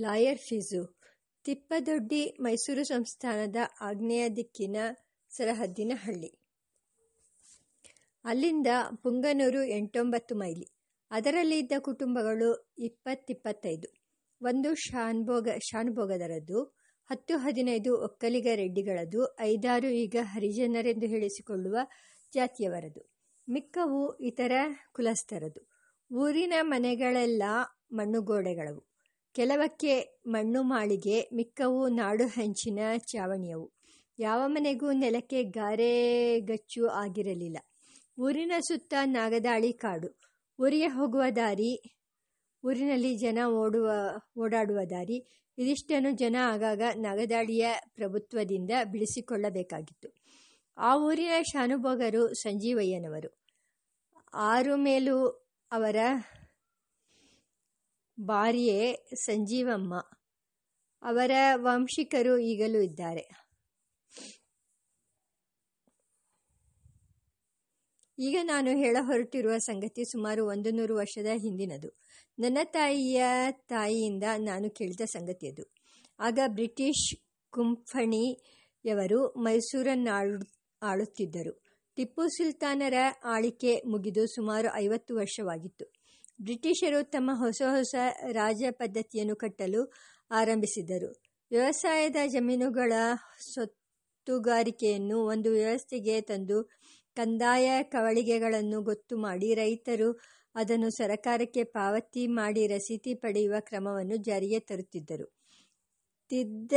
Lawyer fees ತಿಪ್ಪದೊಡ್ಡಿ Mysuru ಸಂಸ್ಥಾನದ ಆಗ್ನೇಯ ದಿಕ್ಕಿನ ಸರಹದ್ದಿನ ಹಳ್ಳಿ ಅಲ್ಲಿಂದ ಪುಂಗನೂರು ಎಂಟೊಂಬತ್ತು ಮೈಲಿ. ಅದರಲ್ಲಿ ಇದ್ದ ಕುಟುಂಬಗಳು ಇಪ್ಪತ್ತಿಪ್ಪತ್ತೈದು. ಒಂದು ಶಾನ್ಭೋಗ, ಶಾನುಭೋಗದರದ್ದು, ಹತ್ತು ಹದಿನೈದು ಒಕ್ಕಲಿಗ ರೆಡ್ಡಿಗಳದು ಐದಾರು ಈಗ ಹರಿಜನರೆಂದು ಹೇಳಿಸಿಕೊಳ್ಳುವ ಜಾತಿಯವರದು. ಮಿಕ್ಕವು ಇತರ ಕುಲಸ್ಥರದು. ಊರಿನ ಮನೆಗಳೆಲ್ಲ ಮಣ್ಣುಗೋಡೆಗಳವು. ಕೆಲವಕ್ಕೆ ಮಣ್ಣು ಮಾಳಿಗೆ, ಮಿಕ್ಕವು ನಾಡು ಹಂಚಿನ ಚಾವಣಿಯವು. ಯಾವ ಮನೆಗೂ ನೆಲಕ್ಕೆ ಗಾರೆಗಚ್ಚು ಆಗಿರಲಿಲ್ಲ. ಊರಿನ ಸುತ್ತ ನಾಗದಾಳಿ ಕಾಡು. ಊರಿಗೆ ಹೋಗುವ ದಾರಿ, ಊರಿನಲ್ಲಿ ಜನ ಓಡುವ, ಓಡಾಡುವ ದಾರಿ. ಇದಿಷ್ಟನ್ನು ಜನ ಆಗಾಗ ನಾಗದಾಳಿಯ ಪ್ರಭುತ್ವದಿಂದ ಬಿಡಿಸಿಕೊಳ್ಳಬೇಕಾಗಿತ್ತು. ಆ ಊರಿನ ಶಾನುಭೋಗರು ಸಂಜೀವಯ್ಯನವರು. ಆರು ಮೇಲೂ ಅವರ ಭಾರ್ಯೆ ಸಂಜೀವಮ್ಮ. ಅವರ ವಂಶಿಕರು ಈಗಲೂ ಇದ್ದಾರೆ. ಈಗ ನಾನು ಹೇಳ ಹೊರಟಿರುವ ಸಂಗತಿ ಸುಮಾರು ಒಂದು ನೂರು ವರ್ಷದ ಹಿಂದಿನದು. ನನ್ನ ತಾಯಿಯ ತಾಯಿಯಿಂದ ನಾನು ಕೇಳಿದ ಸಂಗತಿ ಅದು ಆಗ ಬ್ರಿಟಿಷ್ ಕುಂಫಣಿಯವರು ಮೈಸೂರನ್ನಾಳು, ಆಳುತ್ತಿದ್ದರು. ಟಿಪ್ಪು ಸುಲ್ತಾನರ ಆಳಿಕೆ ಮುಗಿದು ಸುಮಾರು ಐವತ್ತು ವರ್ಷವಾಗಿತ್ತು. ಬ್ರಿಟಿಷರು ತಮ್ಮ ಹೊಸ ಹೊಸ ರಾಜ ಪದ್ಧತಿಯನ್ನು ಕಟ್ಟಲು ಆರಂಭಿಸಿದರು ವ್ಯವಸಾಯದ ಜಮೀನುಗಳ ಸೊತ್ತುಗಾರಿಕೆಯನ್ನು ಒಂದು ವ್ಯವಸ್ಥೆಗೆ ತಂದು ಕಂದಾಯ ಕವಳಿಗೆಗಳನ್ನು ಗೊತ್ತು ಮಾಡಿ ರೈತರು ಅದನ್ನು ಸರಕಾರಕ್ಕೆ ಪಾವತಿ ಮಾಡಿ ರಸೀತಿ ಪಡೆಯುವ ಕ್ರಮವನ್ನು ಜಾರಿಗೆ ತರುತ್ತಿದ್ದರು. ತಿದ್ದ,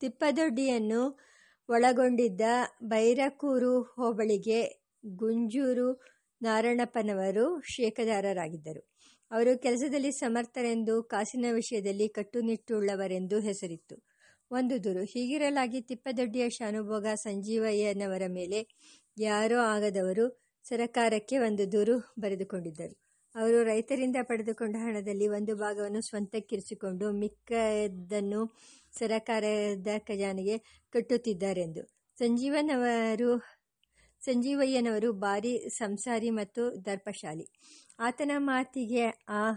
ತಿಪ್ಪದೊಡ್ಡಿಯನ್ನು ಒಳಗೊಂಡಿದ್ದ ಬೈರಕೂರು ಹೋಬಳಿಗೆ ಗುಂಜೂರು ನಾರಣಪ್ಪನವರು ಶೇಕದಾರರಾಗಿದ್ದರು ಅವರು ಕೆಲಸದಲ್ಲಿ ಸಮರ್ಥರೆಂದು, ಕಾಸಿನ ವಿಷಯದಲ್ಲಿ ಕಟ್ಟುನಿಟ್ಟುಳ್ಳವರೆಂದು ಹೆಸರಿತ್ತು. ಒಂದು ದೂರು, ಹೀಗಿರಲಾಗಿ ತಿಪ್ಪದೊಡ್ಡಿಯ ಶಾನುಭೋಗ ಸಂಜೀವಯ್ಯನವರ ಮೇಲೆ ಯಾರೋ ಆಗದವರು ಸರಕಾರಕ್ಕೆ ಒಂದು ದೂರು ಬರೆದುಕೊಂಡಿದ್ದರು. ಅವರು ರೈತರಿಂದ ಪಡೆದುಕೊಂಡ ಹಣದಲ್ಲಿ ಒಂದು ಭಾಗವನ್ನು ಸ್ವಂತಕ್ಕಿರಿಸಿಕೊಂಡು ಮಿಕ್ಕದನ್ನು ಸರಕಾರದ ಖಜಾನೆಗೆ ಕಟ್ಟುತ್ತಿದ್ದಾರೆಂದು. ಸಂಜೀವನವರು ಸಂಜೀವಯ್ಯನವರು ಭಾರಿ ಸಂಸಾರಿ ಮತ್ತು ದರ್ಪಶಾಲಿ. ಆತನ ಮಾತಿಗೆ ಆ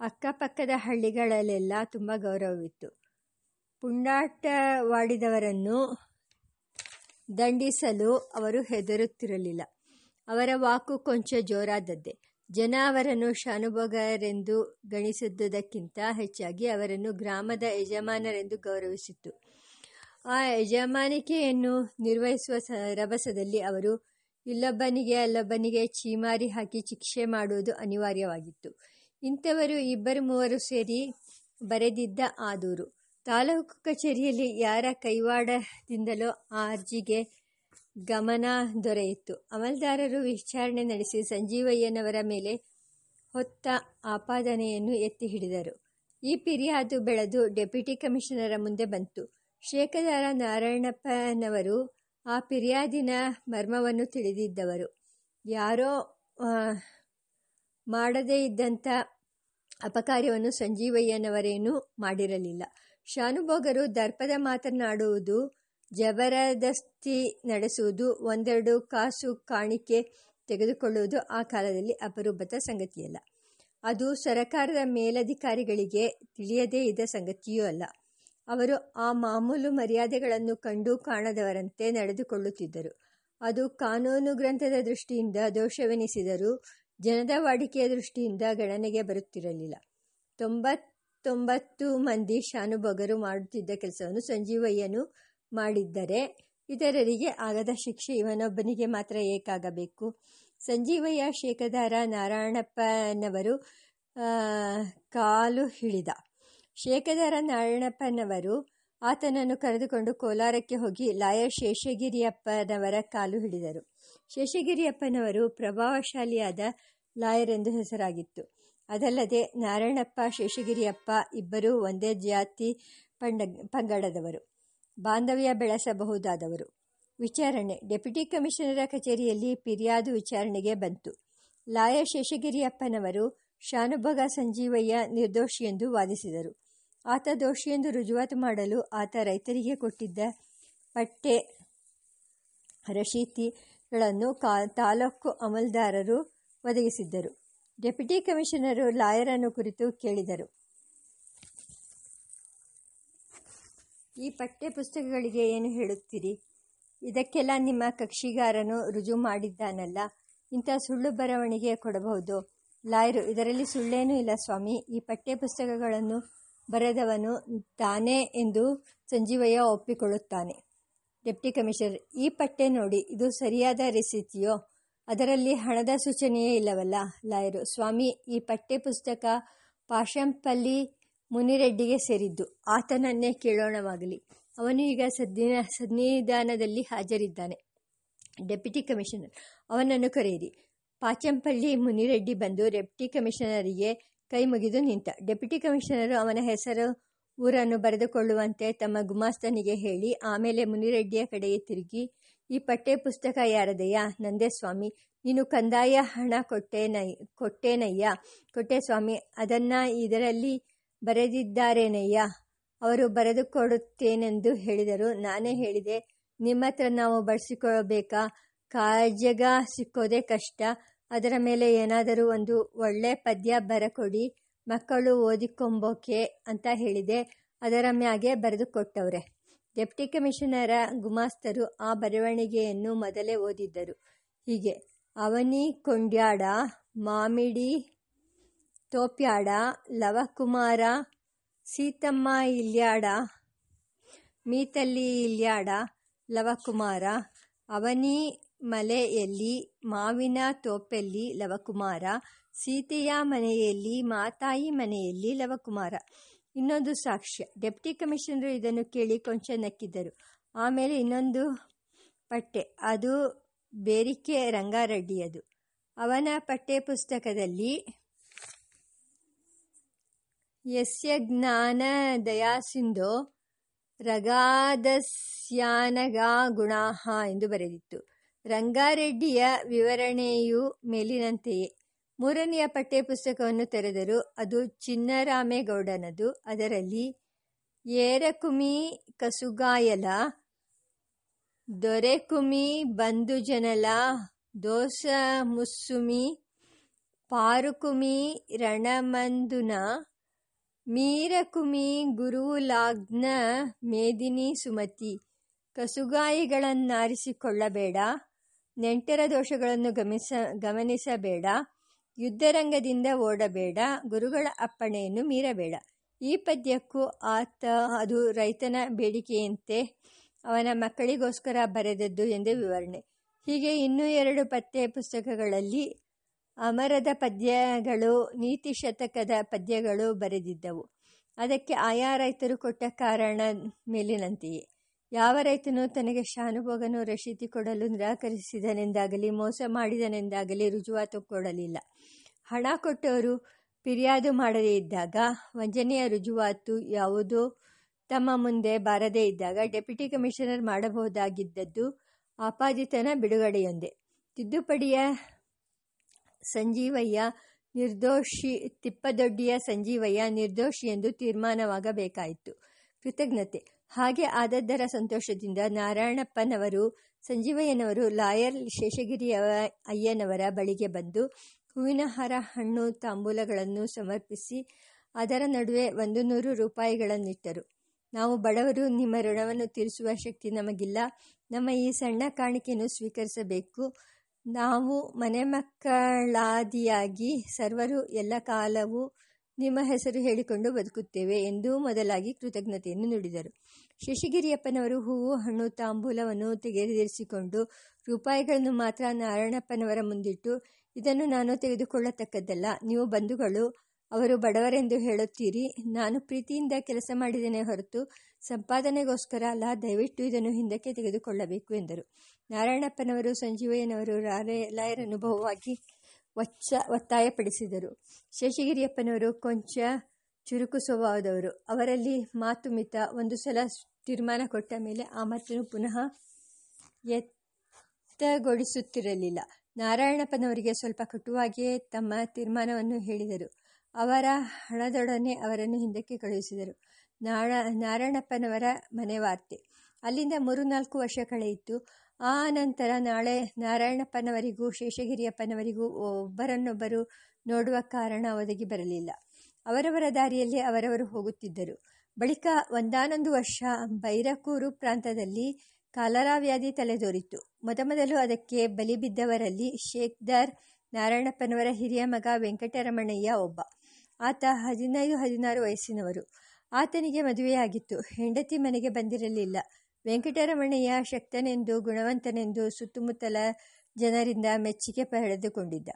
ಅಕ್ಕಪಕ್ಕದ ಹಳ್ಳಿಗಳಲ್ಲೆಲ್ಲ ತುಂಬ ಗೌರವವಿತ್ತು. ಪುಂಡಾಟವಾಡಿದವರನ್ನು ದಂಡಿಸಲು ಅವರು ಹೆದರುತ್ತಿರಲಿಲ್ಲ. ಅವರ ವಾಕು ಕೊಂಚ ಜೋರಾದದ್ದೇ. ಜನ ಅವರನ್ನು ಶಾನುಭೋಗರೆಂದು ಗಣಿಸಿದ್ದುದಕ್ಕಿಂತ ಹೆಚ್ಚಾಗಿ ಅವರನ್ನು ಗ್ರಾಮದ ಯಜಮಾನರೆಂದು ಗೌರವಿಸಿತ್ತು. ಆ ಯಜಮಾನಿಕೆಯನ್ನು ನಿರ್ವಹಿಸುವ ರಭಸದಲ್ಲಿ ಅವರು, ಇಲ್ಲೊಬ್ಬನಿಗೆ ಅಲ್ಲೊಬ್ಬನಿಗೆ ಚೀಮಾರಿ ಹಾಕಿ ಶಿಕ್ಷೆ ಮಾಡುವುದು ಅನಿವಾರ್ಯವಾಗಿತ್ತು. ಇಂಥವರು ಇಬ್ಬರು ಮೂವರು ಸೇರಿ ಬರೆದಿದ್ದ ಆ ದೂರು. ತಾಲೂಕು ಕಚೇರಿಯಲ್ಲಿ ಯಾರ ಕೈವಾಡದಿಂದಲೋ ಆ ಅರ್ಜಿಗೆ ಗಮನ ದೊರೆಯಿತು. ಅಮಲ್ದಾರರು ವಿಚಾರಣೆ ನಡೆಸಿ ಸಂಜೀವಯ್ಯನವರ ಮೇಲೆ ಹೊತ್ತ ಆಪಾದನೆಯನ್ನು ಎತ್ತಿ ಹಿಡಿದರು. ಈ ಪಿರಿಯಾದು ಬೆಳೆದು ಡೆಪ್ಯೂಟಿ ಕಮಿಷನರ ಮುಂದೆ ಬಂತು. ಶೇಖದಾರ ನಾರಾಯಣಪ್ಪನವರು ಆ ಪಿರಿಯಾದಿನ ಮರ್ಮವನ್ನು ತಿಳಿದಿದ್ದವರು. ಯಾರೋ ಮಾಡದೇ ಇದ್ದಂಥ ಅಪಕಾರ್ಯವನ್ನು ಸಂಜೀವಯ್ಯನವರೇನೂ ಮಾಡಿರಲಿಲ್ಲ. ಶಾನುಭೋಗರು ದರ್ಪದ ಮಾತನಾಡುವುದು ಜಬರದಸ್ತಿ ನಡೆಸುವುದು, ಒಂದೆರಡು ಕಾಸು ಕಾಣಿಕೆ ತೆಗೆದುಕೊಳ್ಳುವುದು ಆ ಕಾಲದಲ್ಲಿ ಅಪರೂಪದ ಸಂಗತಿಯಲ್ಲ. ಅದು ಸರಕಾರದ ಮೇಲಧಿಕಾರಿಗಳಿಗೆ ತಿಳಿಯದೇ ಇದ್ದ ಸಂಗತಿಯೂ ಅಲ್ಲ. ಅವರು ಆ ಮಾಮೂಲು ಮರ್ಯಾದೆಗಳನ್ನು ಕಂಡು ಕಾಣದವರಂತೆ ನಡೆದುಕೊಳ್ಳುತ್ತಿದ್ದರು. ಅದು ಕಾನೂನು ಗ್ರಂಥದ ದೃಷ್ಟಿಯಿಂದ ದೋಷವೆನಿಸಿದರೂ ಜನದ ವಾಡಿಕೆಯ ದೃಷ್ಟಿಯಿಂದ ಗಣನೆಗೆ ಬರುತ್ತಿರಲಿಲ್ಲ. ತೊಂಬತ್ತೊಂಬತ್ತು ಮಂದಿ ಶಾನುಭೋಗರು ಮಾಡುತ್ತಿದ್ದ ಕೆಲಸವನ್ನು ಸಂಜೀವಯ್ಯನು ಮಾಡಿದ್ದರೆ ಇತರರಿಗೆ ಆಗದ ಶಿಕ್ಷೆ ಇವನೊಬ್ಬನಿಗೆ ಮಾತ್ರ ಏಕಾಗಬೇಕು. ಸಂಜೀವಯ್ಯ ಶೇಖದಾರ ನಾರಾಯಣಪ್ಪನವರು ಕಾಲು ಹಿಡಿದ. ಶೇಖದಾರ ನಾರಾಯಣಪ್ಪನವರು ಆತನನ್ನು ಕರೆದುಕೊಂಡು ಕೋಲಾರಕ್ಕೆ ಹೋಗಿ ಲಾಯರ್ ಶೇಷಗಿರಿಯಪ್ಪನವರ ಕಾಲು ಹಿಡಿದರು. ಶೇಷಗಿರಿಯಪ್ಪನವರು ಪ್ರಭಾವಶಾಲಿಯಾದ ಲಾಯರ್ ಎಂದು ಹೆಸರಾಗಿತ್ತು. ಅದಲ್ಲದೆ ನಾರಾಯಣಪ್ಪ, ಶೇಷಗಿರಿಯಪ್ಪ ಇಬ್ಬರೂ ಒಂದೇ ಜಾತಿ ಪಂಡ, ಪಂಗಡದವರು. ಬಾಂಧವ್ಯ ಬೆಳೆಸಬಹುದಾದವರು. ವಿಚಾರಣೆ, ಡೆಪ್ಯೂಟಿ ಕಮಿಷನರ ಕಚೇರಿಯಲ್ಲಿ ಫಿರ್ಯಾದು ವಿಚಾರಣೆಗೆ ಬಂತು. ಲಾಯ ಶೇಷಗಿರಿಯಪ್ಪನವರು, ಶಾನುಭಗ ಸಂಜೀವಯ್ಯ ನಿರ್ದೋಷಿ ಎಂದು ವಾದಿಸಿದರು. ಆತ ದೋಷಿಯೆಂದು ರುಜುವಾತು ಮಾಡಲು ಆತ ರೈತರಿಗೆ ಕೊಟ್ಟಿದ್ದ ಪಟ್ಟೆ ರಶೀತಿಗಳನ್ನು ಕಾ, ತಾಲೂಕು ಅಮಲ್ದಾರರು ಒದಗಿಸಿದ್ದರು. ಡೆಪ್ಯೂಟಿ ಕಮಿಷನರು ಲಾಯರನ್ನು ಕುರಿತು ಕೇಳಿದರು. ಈ ಪಠ್ಯ ಪುಸ್ತಕಗಳಿಗೆ ಏನು ಹೇಳುತ್ತೀರಿ? ಇದಕ್ಕೆಲ್ಲ ನಿಮ್ಮ ಕಕ್ಷಿಗಾರನು ರುಜು ಮಾಡಿದ್ದಾನಲ್ಲ, ಇಂಥ ಸುಳ್ಳು ಬರವಣಿಗೆ ಕೊಡಬಹುದು. ಲಾಯರು, ಇದರಲ್ಲಿ ಸುಳ್ಳೇನೂ ಇಲ್ಲ ಸ್ವಾಮಿ. ಈ ಪಠ್ಯ ಪುಸ್ತಕಗಳನ್ನು ಬರೆದವನು ತಾನೇ ಎಂದು ಸಂಜೀವಯ್ಯ ಒಪ್ಪಿಕೊಳ್ಳುತ್ತಾನೆ. ಡೆಪ್ಟಿ ಕಮಿಷನರ್, ಈ ಪಟ್ಟೆ ನೋಡಿ, ಇದು ಸರಿಯಾದ ರೆಸಿತಿಯೋ? ಅದರಲ್ಲಿ ಹಣದ ಸೂಚನೆಯೇ ಇಲ್ಲವಲ್ಲ? ಲಾಯರು, ಸ್ವಾಮಿ, ಈ ಪಠ್ಯ ಪುಸ್ತಕ ಪಾಶಂಪಲ್ಲಿ ಮುನಿರೆಡ್ಡಿಗೆ ಸೇರಿದ್ದು. ಆತನನ್ನೇ ಕೇಳೋಣವಾಗಲಿ. ಅವನು ಈಗ ಸದ್ದಿನ, ಸನ್ನಿಧಾನದಲ್ಲಿ ಹಾಜರಿದ್ದಾನೆ. ಡೆಪ್ಯೂಟಿ ಕಮಿಷನರ್, ಅವನನ್ನು ಕರೆಯಿರಿ. ಪಾಚಂಪಲ್ಲಿ ಮುನಿರೆಡ್ಡಿ ಬಂದು ಡೆಪ್ಟಿ ಕಮಿಷನರಿಗೆ ಕೈ ಮುಗಿದು ನಿಂತ. ಡೆಪ್ಯೂಟಿ ಕಮಿಷನರು ಅವನ ಹೆಸರು, ಊರನ್ನು ಬರೆದುಕೊಳ್ಳುವಂತೆ ತಮ್ಮ ಗುಮಾಸ್ತನಿಗೆ ಹೇಳಿ, ಆಮೇಲೆ ಮುನಿರೆಡ್ಡಿಯ ಕಡೆಗೆ ತಿರುಗಿ, ಈ ಪಠ್ಯ ಪುಸ್ತಕ ಯಾರದೆಯಾ ನಂದೇ ಸ್ವಾಮಿ. ನೀನು ಕಂದಾಯ ಹಣ ಕೊಟ್ಟೇನೈ ಕೊಟ್ಟೇನಯ್ಯ? ಕೊಟ್ಟೆ ಸ್ವಾಮಿ, ಅದನ್ನ ಇದರಲ್ಲಿ ಬರೆದಿದ್ದಾರೇನಯ್ಯ? ಅವರು ಬರೆದುಕೊಡುತ್ತೇನೆಂದು ಹೇಳಿದರು. ನಾನೇ ಹೇಳಿದೆ. ನಿಮ್ಮ ಹತ್ರ ನಾವು ಬಳಸಿಕೊಳ್ಳಬೇಕಾ ಕಾಜಗ ಸಿಕ್ಕೋದೇ ಕಷ್ಟ. ಅದರ ಮೇಲೆ ಏನಾದರೂ ಒಂದು ಒಳ್ಳೆ ಪದ್ಯ ಬರಕೊಡಿ, ಮಕ್ಕಳು ಓದಿಕೊಂಬೋಕೆ ಅಂತ ಹೇಳಿದೆ. ಅದರ ಮ್ಯಾಗೆ ಬರೆದು ಕೊಟ್ಟವ್ರೆ ಡೆಪ್ಟಿ ಕಮಿಷನರ ಗುಮಾಸ್ತರು ಆ ಬರವಣಿಗೆಯನ್ನು ಮೊದಲೇ ಓದಿದ್ದರು. ಹೀಗೆ, ಅವನಿ ಕೊಂಡ್ಯಾಡ, ಮಾಮಿಡಿ ತೋಪ್ಯಾಡ, ಲವಕುಮಾರ ಸೀತಮ್ಮ ಇಲ್ಯಾಡ, ಮೀತಲ್ಲಿ ಇಲ್ಯಾಡ, ಲವಕುಮಾರ ಅವನಿ ಮಲೆಯಲ್ಲಿ ಮಾವಿನ ತೋಪೆಲ್ಲಿ ಲವಕುಮಾರ, ಸೀತೆಯ ಮನೆಯಲ್ಲಿ ಮಾತಾಯಿ ಮನೆಯಲ್ಲಿ ಲವಕುಮಾರ. ಇನ್ನೊಂದು ಸಾಕ್ಷ್ಯ. ಡೆಪ್ಟಿ ಕಮಿಷನರು ಇದನ್ನು ಕೇಳಿ ಕೊಂಚ ನಕ್ಕಿದ್ದರು. ಆಮೇಲೆ ಇನ್ನೊಂದು ಪಟ್ಟೆ. ಅದು ಬೇರಿಕೆ ರಂಗಾರೆಡ್ಡಿಯದು. ಅವನ ಪಠ್ಯ ಪುಸ್ತಕದಲ್ಲಿ ಯಸ್ಯ ಜ್ಞಾನ ದಯಾಸಿಂಧೋ ರಗಾದಸ್ಯಾನಗಾ ಗುಣಾಹ ಎಂದು ಬರೆದಿತ್ತು. ರಂಗಾರೆಡ್ಡಿಯ ವಿವರಣೆಯು ಮೇಲಿನಂತೆಯೇ. ಮೂರನೆಯ ಪಠ್ಯ ಪುಸ್ತಕವನ್ನು ತೆರೆದರು ಅದು ಚಿನ್ನರಾಮೇಗೌಡನದು. ಅದರಲ್ಲಿ, ಏರಕುಮಿ ಕಸುಗಾಯಲ, ದೊರೆಕುಮಿ ಬಂಧುಜನಲ ದೋಸ ಮುಸ್ಸುಮಿ ಪಾರುಕುಮಿ ರಣಮಂದುನ, ಮೀರಕುಮಿ ಗುರುಲಾಗ್ನ ಮೇದಿನಿ ಸುಮತಿ. ಕಸುಗಾಯಿಗಳನ್ನಾರಿಸಿಕೊಳ್ಳಬೇಡ. ನೆಂಟರ ದೋಷಗಳನ್ನು ಗಮನಿಸ ಗಮನಿಸಬೇಡ. ಯುದ್ಧರಂಗದಿಂದ ಓಡಬೇಡ. ಗುರುಗಳ ಅಪ್ಪಣೆಯನ್ನು ಮೀರಬೇಡ. ಈ ಪದ್ಯಕ್ಕೂ ಆತ, ಅದು ರೈತನ ಬೇಡಿಕೆಯಂತೆ ಅವನ ಮಕ್ಕಳಿಗೋಸ್ಕರ ಬರೆದದ್ದು ಎಂದು ವಿವರಣೆ. ಹೀಗೆ ಇನ್ನೂ ಎರಡು ಪತ್ತೆ ಪುಸ್ತಕಗಳಲ್ಲಿ ಅಮರದ ಪದ್ಯಗಳು, ನೀತಿ ಶತಕದ ಪದ್ಯಗಳು ಬರೆದಿದ್ದವು. ಅದಕ್ಕೆ ಆಯಾ ರೈತರು ಕೊಟ್ಟ ಕಾರಣ ಮೇಲಿನಂತೆಯೇ. ಯಾವ ರೈತನು ತನಗೆ ಶಾನುಭೋಗನು ರಶೀತಿ ಕೊಡಲು ನಿರಾಕರಿಸಿದನೆಂದಾಗಲಿ, ಮೋಸ ಮಾಡಿದನೆಂದಾಗಲಿ ರುಜುವಾತು ಕೊಡಲಿಲ್ಲ ಹಣ ಕೊಟ್ಟವರು ಫಿರ್ಯಾದು ಮಾಡದೇ ಇದ್ದಾಗ, ವಂಚನೆಯ ರುಜುವಾತು ಯಾವುದೋ ತಮ್ಮ ಮುಂದೆ ಬಾರದೇ ಇದ್ದಾಗ ಡೆಪ್ಯೂಟಿ ಕಮಿಷನರ್ ಮಾಡಬಹುದಾಗಿದ್ದದ್ದು ಆಪಾದಿತನ ಬಿಡುಗಡೆಯೊಂದೇ. ತಿದ್ದುಪಡಿಯ ಸಂಜೀವಯ್ಯ ನಿರ್ದೋಷಿ, ತಿಪ್ಪದೊಡ್ಡಿಯ ಸಂಜೀವಯ್ಯ ನಿರ್ದೋಷಿ ಎಂದು ತೀರ್ಮಾನವಾಗಬೇಕಾಯಿತು. ಕೃತಜ್ಞತೆ. ಹಾಗೆ ಆದದ್ದರ ಸಂತೋಷದಿಂದ ನಾರಾಯಣಪ್ಪನವರು, ಸಂಜೀವಯ್ಯನವರು, ಲಾಯರ್ ಶೇಷಗಿರಿಯ ಅಯ್ಯನವರ ಬಳಿಗೆ ಬಂದು ಹೂವಿನ ಹಾರ ಹಣ್ಣು, ತಾಂಬೂಲಗಳನ್ನು ಸಮರ್ಪಿಸಿ ಅದರ ನಡುವೆ ಒಂದು ನೂರು ರೂಪಾಯಿಗಳನ್ನಿಟ್ಟರು. ನಾವು ಬಡವರು, ನಿಮ್ಮ ಋಣವನ್ನು ತೀರಿಸುವ ಶಕ್ತಿ ನಮಗಿಲ್ಲ. ನಮ್ಮ ಈ ಸಣ್ಣ ಕಾಣಿಕೆಯನ್ನು ಸ್ವೀಕರಿಸಬೇಕು. ನಾವು ಮನೆ ಮಕ್ಕಳಾದಿಯಾಗಿ ಸರ್ವರು ಎಲ್ಲ ಕಾಲವೂ ನಿಮ್ಮ ಹೆಸರು ಹೇಳಿಕೊಂಡು ಬದುಕುತ್ತೇವೆ ಎಂದು ಮೊದಲಾಗಿ ಕೃತಜ್ಞತೆಯನ್ನು ನುಡಿದರು. ಶಶಿಗಿರಿಯಪ್ಪನವರು ಹೂವು, ಹಣ್ಣು, ತಾಂಬೂಲವನ್ನು ತೆಗೆದಿರಿಸಿಕೊಂಡು ರೂಪಾಯಿಗಳನ್ನು ಮಾತ್ರ ನಾರಾಯಣಪ್ಪನವರ ಮುಂದಿಟ್ಟು, ಇದನ್ನು ನಾನು ತೆಗೆದುಕೊಳ್ಳತಕ್ಕದ್ದಲ್ಲ, ನೀವು ಬಂಧುಗಳು, ಅವರು ಬಡವರೆಂದು ಹೇಳುತ್ತೀರಿ, ನಾನು ಪ್ರೀತಿಯಿಂದ ಕೆಲಸ ಮಾಡಿದ್ದೇನೆ ಹೊರತು ಸಂಪಾದನೆಗೋಸ್ಕರ ಅಲ್ಲ, ದಯವಿಟ್ಟು ಇದನ್ನು ಹಿಂದಕ್ಕೆ ತೆಗೆದುಕೊಳ್ಳಬೇಕು ಎಂದರು. ನಾರಾಯಣಪ್ಪನವರು, ಸಂಜೀವಯ್ಯನವರು ರಾರೆ ಲಾಯರ್ ಅನುಭವವಾಗಿ ಒಚ್ಚ ಒತ್ತಾಯಪಡಿಸಿದರು. ಶೇಷಗಿರಿಯಪ್ಪನವರು ಕೊಂಚ ಚುರುಕು ಸ್ವಭಾವದವರು. ಅವರಲ್ಲಿ ಮಾತು ಮಿತ ಒಂದು ಸಲ ತೀರ್ಮಾನ ಕೊಟ್ಟ ಮೇಲೆ ಆ ಮಾತನ್ನು ಪುನಃ ಎತ್ತಗೊಳಿಸುತ್ತಿರಲಿಲ್ಲ ನಾರಾಯಣಪ್ಪನವರಿಗೆ ಸ್ವಲ್ಪ ಕಟುವಾಗಿಯೇ ತಮ್ಮ ತೀರ್ಮಾನವನ್ನು ಹೇಳಿದರು. ಅವರ ಹಣದೊಡನೆ ಅವರನ್ನು ಹಿಂದಕ್ಕೆ ಕಳುಹಿಸಿದರು. ನಾಳ ನಾರಾಯಣಪ್ಪನವರ ಮನೆ ವಾರ್ತೆ ಅಲ್ಲಿಂದ ಮೂರು ನಾಲ್ಕು ವರ್ಷ ಕಳೆಯಿತು. ಆ ನಂತರ ನಾಳೆ ನಾರಾಯಣಪ್ಪನವರಿಗೂ, ಶೇಷಗಿರಿಯಪ್ಪನವರಿಗೂ ಒಬ್ಬರನ್ನೊಬ್ಬರು ನೋಡುವ ಕಾರಣ ಒದಗಿ ಬರಲಿಲ್ಲ. ಅವರವರ ದಾರಿಯಲ್ಲಿ ಅವರವರು ಹೋಗುತ್ತಿದ್ದರು. ಬಳಿಕ ಒಂದಾನೊಂದು ವರ್ಷ ಬೈರಕೂರು ಪ್ರಾಂತದಲ್ಲಿ ಕಾಲರಾ ವ್ಯಾಧಿ ತಲೆದೋರಿತು ಮೊದಮೊದಲು ಅದಕ್ಕೆ ಬಲಿಬಿದ್ದವರಲ್ಲಿ ಶೇಖ್ದಾರ್ ನಾರಾಯಣಪ್ಪನವರ ಹಿರಿಯ ಮಗ ವೆಂಕಟರಮಣಯ್ಯ ಒಬ್ಬ. ಆತ ಹದಿನೈದು ಹದಿನಾರು ವಯಸ್ಸಿನವರು. ಆತನಿಗೆ ಮದುವೆಯಾಗಿತ್ತು. ಹೆಂಡತಿ ಮನೆಗೆ ಬಂದಿರಲಿಲ್ಲ. ವೆಂಕಟರಮಣಯ್ಯ ಶಕ್ತನೆಂದು, ಗುಣವಂತನೆಂದು ಸುತ್ತಮುತ್ತಲ ಜನರಿಂದ ಮೆಚ್ಚುಗೆ ಪಡೆದುಕೊಂಡಿದ್ದ.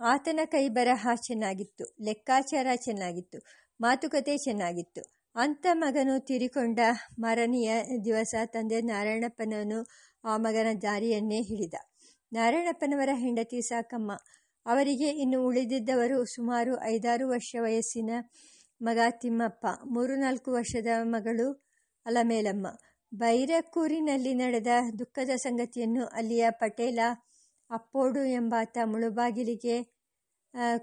ಆತನ ಕೈ ಬರಹ ಚೆನ್ನಾಗಿತ್ತು, ಲೆಕ್ಕಾಚಾರ ಚೆನ್ನಾಗಿತ್ತು, ಮಾತುಕತೆ ಚೆನ್ನಾಗಿತ್ತು. ಅಂಥ ಮಗನು ತೀರಿಕೊಂಡ ಮರನೆಯ ದಿವಸ ತಂದೆ ನಾರಾಯಣಪ್ಪನವನು ಆ ಮಗನ ದಾರಿಯನ್ನೇ ಹಿಡಿದ. ನಾರಾಯಣಪ್ಪನವರ ಹೆಂಡತಿ ಸಾಕಮ್ಮ. ಅವರಿಗೆ ಇನ್ನು ಉಳಿದಿದ್ದವರು ಸುಮಾರು ಐದಾರು ವರ್ಷ ವಯಸ್ಸಿನ ಮಗ ತಿಮ್ಮಪ್ಪ, ಮೂರು ನಾಲ್ಕು ವರ್ಷದ ಮಗಳು ಅಲಮೇಲಮ್ಮ. ಬೈರಕ್ಕೂರಿನಲ್ಲಿ ನಡೆದ ದುಃಖದ ಸಂಗತಿಯನ್ನು ಅಲ್ಲಿಯ ಪಟೇಲ ಅಪ್ಪೋಡು ಎಂಬಾತ ಮುಳುಬಾಗಿಲಿಗೆ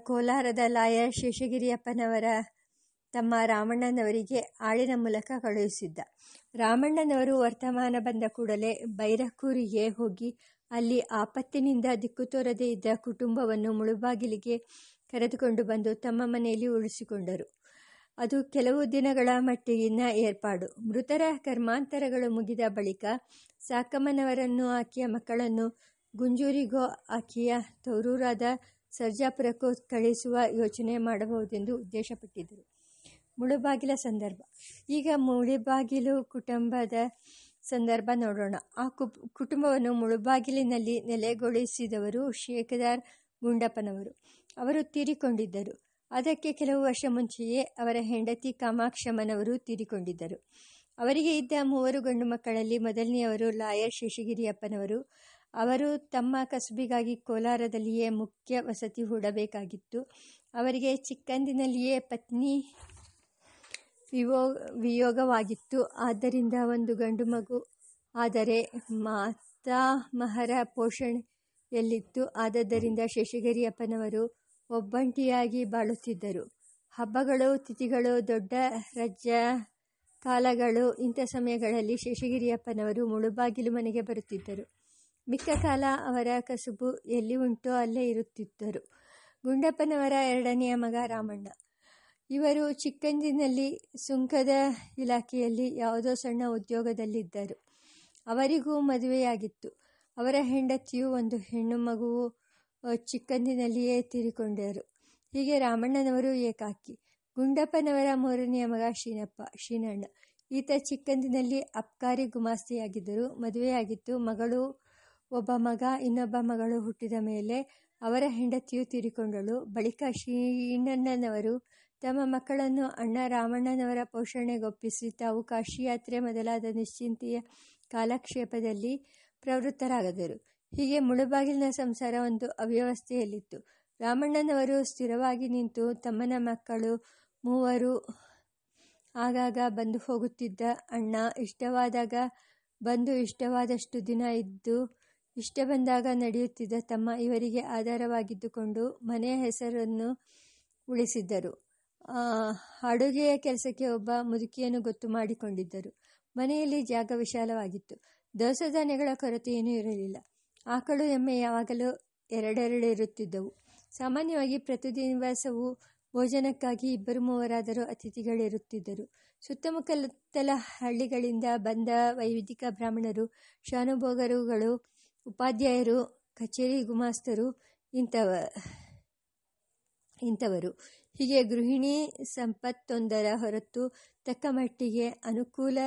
ಕೋಲಾರದ ಲಾಯರ್ ಶೇಷಗಿರಿಯಪ್ಪನವರ ತಮ್ಮ ರಾಮಣ್ಣನವರಿಗೆ ಆಳಿನ ಮೂಲಕ ಕಳುಹಿಸಿದ್ದ. ರಾಮಣ್ಣನವರು ವರ್ತಮಾನ ಬಂದ ಕೂಡಲೇ ಬೈರಕೂರಿಗೆ ಹೋಗಿ ಅಲ್ಲಿ ಆಪತ್ತಿನಿಂದ ದಿಕ್ಕು ತೋರದೇ ಇದ್ದ ಕುಟುಂಬವನ್ನು ಮುಳುಬಾಗಿಲಿಗೆ ಕರೆದುಕೊಂಡು ಬಂದು ತಮ್ಮ ಮನೆಯಲ್ಲಿ ಉಳಿಸಿಕೊಂಡರು. ಅದು ಕೆಲವು ದಿನಗಳ ಮಟ್ಟಿಗಿನ ಏರ್ಪಾಡು. ಮೃತರ ಕರ್ಮಾಂತರಗಳು ಮುಗಿದ ಬಳಿಕ ಸಾಕಮ್ಮನವರನ್ನು ಆಕೆಯ ಮಕ್ಕಳನ್ನು ಗುಂಜೂರಿಗೋ ಆಕೆಯ ತೌರೂರಾದ ಸರ್ಜಾಪುರಕ್ಕೂ ಕಳಿಸುವ ಯೋಚನೆ ಮಾಡಬಹುದೆಂದು ಉದ್ದೇಶಪಟ್ಟಿದ್ದರು. ಮುಳುಬಾಗಿಲ ಸಂದರ್ಭ. ಈಗ ಮುಳುಬಾಗಿಲು ಕುಟುಂಬದ ಸಂದರ್ಭ ನೋಡೋಣ. ಆ ಕುಟುಂಬವನ್ನು ಮುಳುಬಾಗಿಲಿನಲ್ಲಿ ನೆಲೆಗೊಳಿಸಿದವರು ಶೇಖದಾರ್ ಗುಂಡಪ್ಪನವರು. ಅವರು ತೀರಿಕೊಂಡಿದ್ದರು. ಅದಕ್ಕೆ ಕೆಲವು ವರ್ಷ ಮುಂಚೆಯೇ ಅವರ ಹೆಂಡತಿ ಕಾಮಾಕ್ಷಮ್ಮನವರು ತೀರಿಕೊಂಡಿದ್ದರು. ಅವರಿಗೆ ಇದ್ದ ಮೂವರು ಗಂಡು ಮಕ್ಕಳಲ್ಲಿ ಮೊದಲನೆಯವರು ಲಾಯರ್ ಶೇಷಗಿರಿಯಪ್ಪನವರು. ಅವರು ತಮ್ಮ ಕಸುಬಿಗಾಗಿ ಕೋಲಾರದಲ್ಲಿಯೇ ಮುಖ್ಯ ವಸತಿ ಹೂಡಬೇಕಾಗಿತ್ತು. ಅವರಿಗೆ ಚಿಕ್ಕಂದಿನಲ್ಲಿಯೇ ಪತ್ನಿ ವಿವೋ ವಿಯೋಗವಾಗಿತ್ತು. ಆದ್ದರಿಂದ ಒಂದು ಗಂಡು ಮಗು ಆದರೆ ಮಾತಾಮಹರ ಪೋಷಣೆಯಲ್ಲಿತ್ತು. ಆದ್ದರಿಂದ ಶೇಷಗಿರಿಯಪ್ಪನವರು ಒಬ್ಬಂಟಿಯಾಗಿ ಬಾಳುತ್ತಿದ್ದರು. ಹಬ್ಬಗಳು, ತಿಥಿಗಳು, ದೊಡ್ಡ ರಜಾ ಕಾಲಗಳು, ಇಂಥ ಸಮಯಗಳಲ್ಲಿ ಶೇಷಗಿರಿಯಪ್ಪನವರು ಮುಳುಬಾಗಿಲು ಮನೆಗೆ ಬರುತ್ತಿದ್ದರು. ಮಿಕ್ಕ ಕಾಲ ಅವರ ಕಸುಬು ಎಲ್ಲಿ ಉಂಟೋ ಅಲ್ಲೇ ಇರುತ್ತಿದ್ದರು. ಗುಂಡಪ್ಪನವರ ಎರಡನೆಯ ಮಗ ರಾಮಣ್ಣ. ಇವರು ಚಿಕ್ಕಂದಿನಲ್ಲಿ ಸುಂಕದ ಇಲಾಖೆಯಲ್ಲಿ ಯಾವುದೋ ಸಣ್ಣ ಉದ್ಯೋಗದಲ್ಲಿದ್ದರು. ಅವರಿಗೂ ಮದುವೆಯಾಗಿತ್ತು. ಅವರ ಹೆಂಡತಿಯು ಒಂದು ಹೆಣ್ಣು ಮಗುವು ಚಿಕ್ಕಂದಿನಲ್ಲಿಯೇ ತೀರಿಕೊಂಡರು. ಹೀಗೆ ರಾಮಣ್ಣನವರು ಏಕಾಕಿ. ಗುಂಡಪ್ಪನವರ ಮೂರನೆಯ ಮಗ ಶೀನಪ್ಪ ಶೀನಣ್ಣ ಈತ ಚಿಕ್ಕಂದಿನಲ್ಲಿ ಅಪ್ಕಾರಿ ಗುಮಾಸ್ತಿಯಾಗಿದ್ದರು. ಮದುವೆಯಾಗಿತ್ತು. ಮಗಳು ಒಬ್ಬ ಮಗ, ಇನ್ನೊಬ್ಬ ಮಗಳು ಹುಟ್ಟಿದ ಮೇಲೆ ಅವರ ಹೆಂಡತಿಯು ತೀರಿಕೊಂಡಳು. ಬಳಿಕ ಶೀನಣ್ಣನವರು ತಮ್ಮ ಮಕ್ಕಳನ್ನು ಅಣ್ಣ ರಾಮಣ್ಣನವರ ಪೋಷಣೆಗೊಪ್ಪಿಸಿ ತಾವು ಕಾಶಿಯಾತ್ರೆ ಮೊದಲಾದ ನಿಶ್ಚಿಂತೆಯ ಕಾಲಕ್ಷೇಪದಲ್ಲಿ ಪ್ರವೃತ್ತರಾಗದರು ಹೀಗೆ ಮುಳುಬಾಗಿಲಿನ ಸಂಸಾರ ಒಂದು ಅವ್ಯವಸ್ಥೆಯಲ್ಲಿತ್ತು. ರಾಮಣ್ಣನವರು ಸ್ಥಿರವಾಗಿ ನಿಂತು ತಮ್ಮನ ಮಕ್ಕಳು ಮೂವರು ಆಗಾಗ ಬಂದು ಹೋಗುತ್ತಿದ್ದ ಅಣ್ಣ ಇಷ್ಟವಾದಾಗ, ಬಂದು ಇಷ್ಟವಾದಷ್ಟು ದಿನ ಇದ್ದು, ಇಷ್ಟ ಬಂದಾಗ ನಡೆಯುತ್ತಿದ್ದ ತಮ್ಮ ಇವರಿಗೆ ಆಧಾರವಾಗಿದ್ದುಕೊಂಡು ಮನೆಯ ಹೆಸರನ್ನು ಉಳಿಸಿದ್ದರು. ಅಡುಗೆಯ ಕೆಲಸಕ್ಕೆ ಒಬ್ಬ ಮುದುಕಿಯನ್ನು ಗೊತ್ತು ಮಾಡಿಕೊಂಡಿದ್ದರು. ಮನೆಯಲ್ಲಿ ಜಾಗ ವಿಶಾಲವಾಗಿತ್ತು. ದವಸ ಧಾನ್ಯಗಳ ಕೊರತೆಯೇನೂ ಇರಲಿಲ್ಲ. ಆಕಳು ಎಮ್ಮೆ ಯಾವಾಗಲೂ ಎರಡೆರಡು ಇರುತ್ತಿದ್ದವು. ಸಾಮಾನ್ಯವಾಗಿ ಪ್ರತಿ ದಿವಸವೂ ಭೋಜನಕ್ಕಾಗಿ ಇಬ್ಬರು ಮೂವರಾದರೂ ಅತಿಥಿಗಳಿರುತ್ತಿದ್ದರು. ಸುತ್ತಮುತ್ತಲ ಹಳ್ಳಿಗಳಿಂದ ಬಂದ ವೈದಿಕ ಬ್ರಾಹ್ಮಣರು, ಶಾನುಭೋಗರುಗಳು, ಉಪಾಧ್ಯಾಯರು, ಕಚೇರಿ ಗುಮಾಸ್ತರು ಇಂಥವ, ಇಂಥವರು. ಹೀಗೆ ಗೃಹಿಣಿ ಸಂಪತ್ತೊಂದರ ಹೊರತು ತಕ್ಕ ಮಟ್ಟಿಗೆ ಅನುಕೂಲ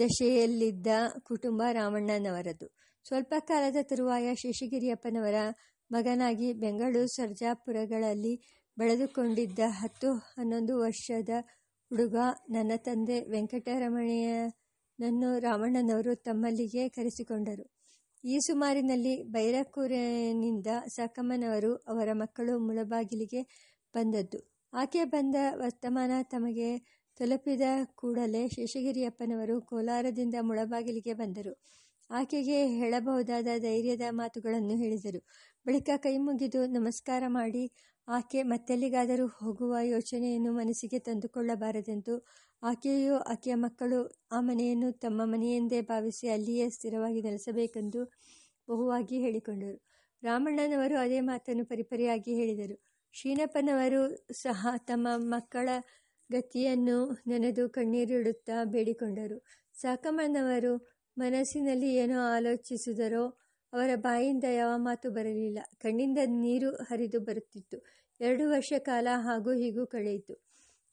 ದಶೆಯಲ್ಲಿದ್ದ ಕುಟುಂಬ ರಾಮಣ್ಣನವರದು ಸ್ವಲ್ಪ ಕಾಲದ ತರುವಾಯ ಶೇಷಗಿರಿಯಪ್ಪನವರ ಮಗನಾಗಿ ಬೆಂಗಳೂರು ಸರ್ಜಾಪುರಗಳಲ್ಲಿ ಬೆಳೆದುಕೊಂಡಿದ್ದ ಹತ್ತು ಹನ್ನೊಂದು ವರ್ಷದ ಹುಡುಗ, ನನ್ನ ತಂದೆ ವೆಂಕಟರಮಣಯ್ಯನನ್ನು ರಾಮಣ್ಣನವರು ತಮ್ಮಲ್ಲಿಗೆ ಕರೆಸಿಕೊಂಡರು. ಈ ಸುಮಾರಿನಲ್ಲಿ ಬೈರಕೂರಿನಿಂದ ಸಾಕಮ್ಮನವರು ಅವರ ಮಕ್ಕಳು ಮುಳಬಾಗಿಲಿಗೆ ಬಂದದ್ದು. ಆಕೆ ಬಂದ ವರ್ತಮಾನ ತಮಗೆ ತಲುಪಿದ ಕೂಡಲೇ ಶೇಷಗಿರಿಯಪ್ಪನವರು ಕೋಲಾರದಿಂದ ಮುಳಬಾಗಿಲಿಗೆ ಬಂದರು. ಆಕೆಗೆ ಹೇಳಬಹುದಾದ ಧೈರ್ಯದ ಮಾತುಗಳನ್ನು ಹೇಳಿದರು. ಬಳಿಕ ಕೈ ಮುಗಿದು ನಮಸ್ಕಾರ ಮಾಡಿ, ಆಕೆ ಮತ್ತೆಲ್ಲಿಗಾದರೂ ಹೋಗುವ ಯೋಚನೆಯನ್ನು ಮನಸ್ಸಿಗೆ ತಂದುಕೊಳ್ಳಬಾರದೆಂದು ಆಕೆಯು ಆಕೆಯ ಮಕ್ಕಳು ಆ ಮನೆಯನ್ನು ತಮ್ಮ ಮನೆಯೆಂದೇ ಭಾವಿಸಿ ಅಲ್ಲಿಯೇ ಸ್ಥಿರವಾಗಿ ನೆಲೆಸಬೇಕೆಂದು ಬಹುವಾಗಿ ಹೇಳಿಕೊಂಡರು. ರಾಮಣ್ಣನವರು ಅದೇ ಮಾತನ್ನು ಪರಿಪರಿಯಾಗಿ ಹೇಳಿದರು. ಶೀನಪ್ಪನವರು ಸಹ ತಮ್ಮ ಮಕ್ಕಳ ಗತಿಯನ್ನು ನೆನೆದು ಕಣ್ಣೀರಿಡುತ್ತಾ ಬೇಡಿಕೊಂಡರು. ಸಾಕಮ್ಮನವರು ಮನಸ್ಸಿನಲ್ಲಿ ಏನೋ ಆಲೋಚಿಸಿದರೋ ಅವರ ಬಾಯಿಂದ ಯಾವ ಮಾತು ಬರಲಿಲ್ಲ. ಕಣ್ಣಿಂದ ನೀರು ಹರಿದು ಬರುತ್ತಿತ್ತು. ಎರಡು ವರ್ಷ ಕಾಲ ಹಾಗೂ ಹೀಗೂ ಕಳೆಯಿತು.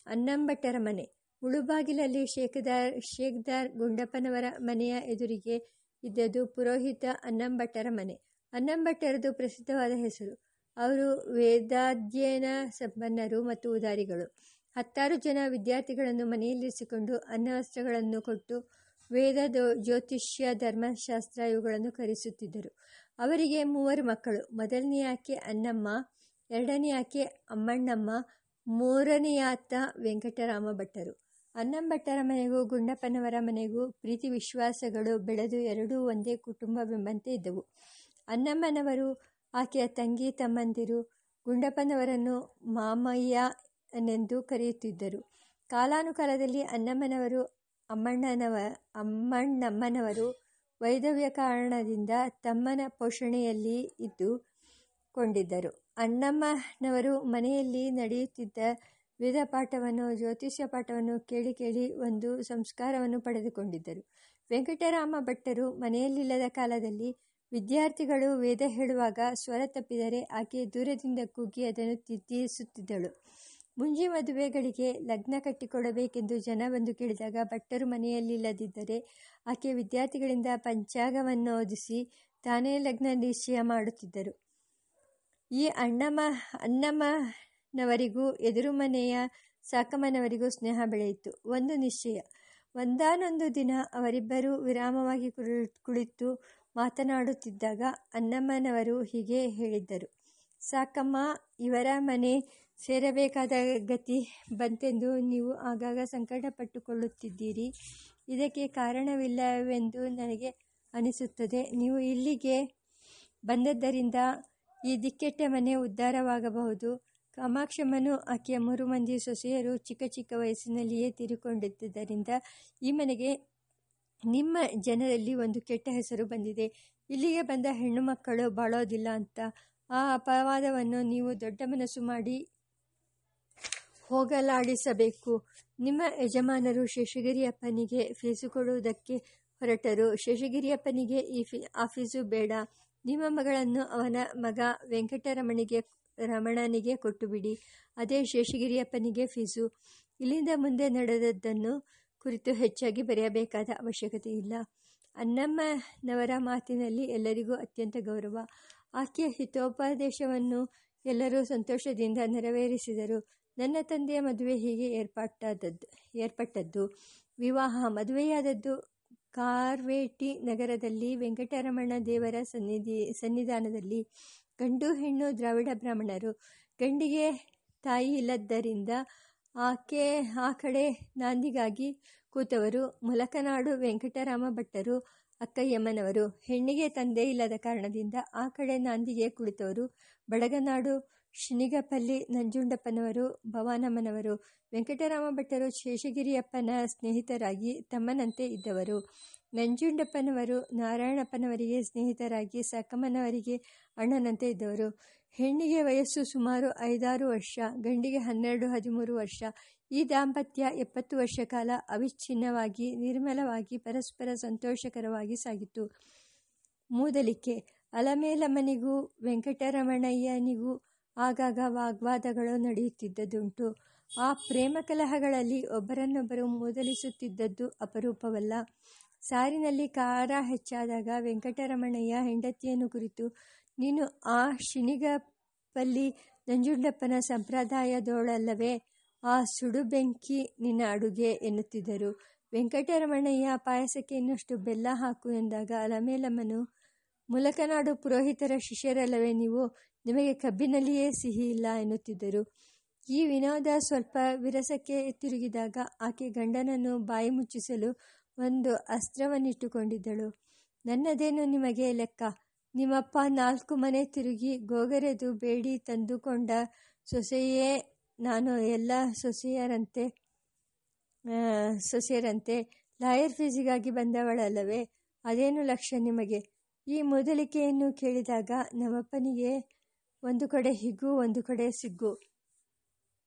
ಅನ್ನಂಬಟ್ಟರ ಮನೆ. ಉಳುಬಾಗಿಲಲ್ಲಿ ಶೇಖದಾರ್ ಶೇಖದಾರ್ ಗುಂಡಪ್ಪನವರ ಮನೆಯ ಎದುರಿಗೆ ಇದ್ದದ್ದು ಪುರೋಹಿತ ಅನ್ನಂಬಟ್ಟರ ಮನೆ. ಅನ್ನಂಬಟ್ಟರದು ಪ್ರಸಿದ್ಧವಾದ ಹೆಸರು. ಅವರು ವೇದಾಧ್ಯಯನ ಸಂಪನ್ನರು ಮತ್ತು ಉದಾರಿಗಳು. ಹತ್ತಾರು ಜನ ವಿದ್ಯಾರ್ಥಿಗಳನ್ನು ಮನೆಯಲ್ಲಿರಿಸಿಕೊಂಡು ಅನ್ನವಸ್ತ್ರಗಳನ್ನು ಕೊಟ್ಟು ವೇದ ಜ್ಯೋತಿಷ್ಯ, ಧರ್ಮಶಾಸ್ತ್ರ ಇವುಗಳನ್ನು ಕರೆಸುತ್ತಿದ್ದರು. ಅವರಿಗೆ ಮೂವರು ಮಕ್ಕಳು. ಮೊದಲನೇ ಆಕೆ ಅನ್ನಮ್ಮ ಎರಡನೇ ಆಕೆ ಅಮ್ಮಣ್ಣಮ್ಮ, ಮೂರನೆಯಾತ ವೆಂಕಟರಾಮ ಭಟ್ಟರು. ಅನ್ನಂಭಟ್ಟರ ಮನೆಗೂ, ಗುಂಡಪ್ಪನವರ ಮನೆಗೂ ಪ್ರೀತಿ, ವಿಶ್ವಾಸಗಳು ಬೆಳೆದು ಎರಡೂ ಒಂದೇ ಕುಟುಂಬವೆಂಬಂತೆ ಇದ್ದವು. ಅನ್ನಮ್ಮನವರು ಆಕೆಯ ತಂಗಿ, ತಮ್ಮಂದಿರು, ಗುಂಡಪ್ಪನವರನ್ನು ಮಾಮಯ್ಯನೆಂದು ಕರೆಯುತ್ತಿದ್ದರು. ಕಾಲಾನುಕಾಲದಲ್ಲಿ ಅನ್ನಮ್ಮನವರು ಅಮ್ಮಣ್ಣನವ, ಅಮ್ಮಣ್ಣಮ್ಮನವರು ವೈದವ್ಯ ಕಾರಣದಿಂದ ತಮ್ಮನ ಪೋಷಣೆಯಲ್ಲಿ ಇದ್ದು ಕೊಂಡಿದ್ದರು ಅಣ್ಣಮ್ಮನವರು ಮನೆಯಲ್ಲಿ ನಡೆಯುತ್ತಿದ್ದ ವೇದ ಪಾಠವನ್ನು, ಜ್ಯೋತಿಷ್ಯ ಪಾಠವನ್ನು ಕೇಳಿ ಕೇಳಿ ಒಂದು ಸಂಸ್ಕಾರವನ್ನು ಪಡೆದುಕೊಂಡಿದ್ದರು. ವೆಂಕಟರಾಮ ಭಟ್ಟರು ಮನೆಯಲ್ಲಿಲ್ಲದ ಕಾಲದಲ್ಲಿ ವಿದ್ಯಾರ್ಥಿಗಳು ವೇದ ಹೇಳುವಾಗ ಸ್ವರ ತಪ್ಪಿದರೆ ಆಕೆ ದೂರದಿಂದ ಕೂಗಿ ಅದನ್ನು ತಿದ್ದಿಸುತ್ತಿದ್ದಳು. ಮುಂಜಿ ಮದುವೆಗಳಿಗೆ ಲಗ್ನ ಕಟ್ಟಿಕೊಡಬೇಕೆಂದು ಜನ ಬಂದು ಕೇಳಿದಾಗ ಭಟ್ಟರು ಮನೆಯಲ್ಲಿಲ್ಲದಿದ್ದರೆ ಆಕೆ ವಿದ್ಯಾರ್ಥಿಗಳಿಂದ ಪಂಚಾಗವನ್ನು ಓದಿಸಿ ತಾನೇ ಲಗ್ನ ನಿಶ್ಚಯ ಮಾಡುತ್ತಿದ್ದರು. ಈ ಅಣ್ಣಮ್ಮ, ಅಣ್ಣಮ್ಮನವರಿಗೂ ಎದುರು ಮನೆಯ ಸಾಕಮ್ಮನವರಿಗೂ ಸ್ನೇಹ ಬೆಳೆಯಿತು. ಒಂದು ನಿಶ್ಚಯ, ಒಂದಾನೊಂದು ದಿನ ಅವರಿಬ್ಬರೂ ವಿರಾಮವಾಗಿ ಕುಳಿತು ಮಾತನಾಡುತ್ತಿದ್ದಾಗ ಅಣ್ಣಮ್ಮನವರು ಹೀಗೆ ಹೇಳಿದ್ದರು. ಸಾಕಮ್ಮ, ಇವರ ಮನೆ ಸೇರಬೇಕಾದ ಗತಿ ಬಂತೆಂದು ನೀವು ಆಗಾಗ ಸಂಕಟಪಟ್ಟುಕೊಳ್ಳುತ್ತಿದ್ದೀರಿ. ಇದಕ್ಕೆ ಕಾರಣವಿಲ್ಲವೆಂದು ನನಗೆ ಅನಿಸುತ್ತದೆ. ನೀವು ಇಲ್ಲಿಗೆ ಬಂದದ್ದರಿಂದ ಈ ದಿಕ್ಕೆಟ್ಟ ಮನೆ ಉದ್ಧಾರವಾಗಬಹುದು. ಕಾಮಾಕ್ಷಮ್ಮನು ಆಕೆಯ ಮೂರು ಮಂದಿ ಸೊಸೆಯರು ಚಿಕ್ಕ ಚಿಕ್ಕ ವಯಸ್ಸಿನಲ್ಲಿಯೇ ತೀರಿಕೊಂಡಿದ್ದರಿಂದ ಈ ಮನೆಗೆ ನಿಮ್ಮ ಜನರಲ್ಲಿ ಒಂದು ಕೆಟ್ಟ ಹೆಸರು ಬಂದಿದೆ. ಇಲ್ಲಿಗೆ ಬಂದ ಹೆಣ್ಣು ಮಕ್ಕಳು ಬಾಳೋದಿಲ್ಲ ಅಂತ ಆ ಅಪವಾದವನ್ನು ನೀವು ದೊಡ್ಡ ಮನಸ್ಸು ಮಾಡಿ ಹೋಗಲಾಡಿಸಬೇಕು. ನಿಮ್ಮ ಯಜಮಾನರು ಶೇಷಗಿರಿಯಪ್ಪನಿಗೆ ಫೀಸು ಕೊಡುವುದಕ್ಕೆ ಹೊರಟರು. ಶೇಷಗಿರಿಯಪ್ಪನಿಗೆ ಈ ಫಿ, ಆ ಫೀಸು ಬೇಡ. ನಿಮ್ಮ ಮಗಳನ್ನು ಅವನ ಮಗ ವೆಂಕಟರಮಣಿಗೆ, ರಮಣನಿಗೆ ಕೊಟ್ಟುಬಿಡಿ. ಅದೇ ಶೇಷಗಿರಿಯಪ್ಪನಿಗೆ ಫೀಸು. ಇಲ್ಲಿಂದ ಮುಂದೆ ನಡೆದದ್ದನ್ನು ಕುರಿತು ಹೆಚ್ಚಾಗಿ ಬರೆಯಬೇಕಾದ ಅವಶ್ಯಕತೆ ಇಲ್ಲ ಅನ್ನಮ್ಮನವರ ಮಾತಿನಲ್ಲಿ ಎಲ್ಲರಿಗೂ ಅತ್ಯಂತ ಗೌರವ. ಆಕೆಯ ಹಿತೋಪದೇಶವನ್ನು ಎಲ್ಲರೂ ಸಂತೋಷದಿಂದ ನೆರವೇರಿಸಿದರು. ನನ್ನ ತಂದೆಯ ಮದುವೆ ಹೀಗೆ ಏರ್ಪಟ್ಟದ್ದು ಏರ್ಪಟ್ಟದ್ದು. ವಿವಾಹ ಮದುವೆಯಾದದ್ದು. ಕಾರ್ವೇಟಿ ನಗರದಲ್ಲಿ ವೆಂಕಟರಮಣ ದೇವರ ಸನ್ನಿಧಿ, ಸನ್ನಿಧಾನದಲ್ಲಿ ಗಂಡು ಹೆಣ್ಣು ದ್ರಾವಿಡ ಬ್ರಾಹ್ಮಣರು. ಗಂಡಿಗೆ ತಾಯಿ ಇಲ್ಲದ್ದರಿಂದ ಆಕೆ, ಆ ಕಡೆ ನಾಂದಿಗಾಗಿ ಕೂತವರು. ಮುಲಕನಾಡು ವೆಂಕಟರಾಮ ಭಟ್ಟರು, ಅಕ್ಕಯ್ಯಮ್ಮನವರು. ಹೆಣ್ಣಿಗೆ ತಂದೆ ಇಲ್ಲದ ಕಾರಣದಿಂದ ಆ ಕಡೆ ನಾಂದಿಗೆ ಕುಳಿತವರು. ಬಡಗನಾಡು ಶಿನಿಗಪಲ್ಲಿ, ನಂಜುಂಡಪ್ಪನವರು, ಭವಾನಮ್ಮನವರು ವೆಂಕಟರಾಮ ಭಟ್ಟರು ಶೇಷಗಿರಿಯಪ್ಪನ ಸ್ನೇಹಿತರಾಗಿ ತಮ್ಮನಂತೆ ಇದ್ದವರು. ನಂಜುಂಡಪ್ಪನವರು ನಾರಾಯಣಪ್ಪನವರಿಗೆ ಸ್ನೇಹಿತರಾಗಿ ಸಕ್ಕಮ್ಮನವರಿಗೆ ಅಣ್ಣನಂತೆ ಇದ್ದವರು. ಹೆಣ್ಣಿಗೆ ವಯಸ್ಸು ಸುಮಾರು ಐದಾರು ವರ್ಷ, ಗಂಡಿಗೆ ಹನ್ನೆರಡು, ಹದಿಮೂರು ವರ್ಷ. ಈ ದಾಂಪತ್ಯ ಎಪ್ಪತ್ತು ವರ್ಷ ಕಾಲ ಅವಿಚ್ಛಿನ್ನವಾಗಿ, ನಿರ್ಮಲವಾಗಿ, ಪರಸ್ಪರ ಸಂತೋಷಕರವಾಗಿ ಸಾಗಿತು ಮೂದಲಿಕೆ, ಅಲಮೇಲಮ್ಮನಿಗೂ, ವೆಂಕಟರಮಣಯ್ಯನಿಗೂ ಆಗಾಗ ವಾಗ್ವಾದಗಳು ನಡೆಯುತ್ತಿದ್ದುದುಂಟು. ಆ ಪ್ರೇಮ ಕಲಹಗಳಲ್ಲಿ ಒಬ್ಬರನ್ನೊಬ್ಬರು ಮೂದಲಿಸುತ್ತಿದ್ದದ್ದು ಅಪರೂಪವಲ್ಲ. ಸಾರಿನಲ್ಲಿ ಖಾರ ಹೆಚ್ಚಾದಾಗ ವೆಂಕಟರಮಣಯ್ಯ ಹೆಂಡತಿಯನ್ನು ಕುರಿತು, ನೀನು ಆ ಶಿಣಿಗಪಲ್ಲಿ ನಂಜುಂಡಪ್ಪನ ಸಂಪ್ರದಾಯದೋಳಲ್ಲವೇ? ಆ ಸುಡು ಬೆಂಕಿ ನಿನ್ನ ಅಡುಗೆ ಎನ್ನುತ್ತಿದ್ದರು. ವೆಂಕಟರಮಣಯ್ಯ, ಪಾಯಸಕ್ಕೆ ಇನ್ನಷ್ಟು ಬೆಲ್ಲ ಹಾಕು ಎಂದಾಗ ಅಲಮೇಲಮ್ಮನು ಮುಲಕನಾಡು ಪುರೋಹಿತರ ಶಿಷ್ಯರಲ್ಲವೇ ನೀವು? ನಿಮಗೆ ಕಬ್ಬಿನಲ್ಲಿಯೇ ಸಿಹಿ ಇಲ್ಲ ಎನ್ನುತ್ತಿದ್ದರು. ಈ ವಿನೋದ ಸ್ವಲ್ಪ ವಿರಸಕ್ಕೆ ತಿರುಗಿದಾಗ ಆಕೆ ಗಂಡನನ್ನು ಬಾಯಿ ಮುಚ್ಚಿಸಲು ಒಂದು ಅಸ್ತ್ರವನ್ನಿಟ್ಟುಕೊಂಡಿದ್ದಳು. ನನ್ನದೇನು ನಿಮಗೆ ಲೆಕ್ಕ? ನಿಮ್ಮಪ್ಪ ನಾಲ್ಕು ಮನೆ ತಿರುಗಿ ಗೋಗರೆದು ಬೇಡಿ ತಂದುಕೊಂಡ ಸೊಸೆಯೇ ನಾನು ಎಲ್ಲ ಸೊಸೆಯರಂತೆ ಸೊಸೆಯರಂತೆ. ಲಾಯರ್ ಫೀಸಿಗಾಗಿ ಬಂದವಳಲ್ಲವೇ? ಅದೇನು ಲಕ್ಷ್ಯ ನಿಮಗೆ? ಈ ಮೊದಲಿಕೆಯನ್ನು ಕೇಳಿದಾಗ ನಮ್ಮಪ್ಪನಿಗೆ ಒಂದು ಕಡೆ ಹಿಗ್ಗು ಒಂದು ಕಡೆ ಸಿಗ್ಗು.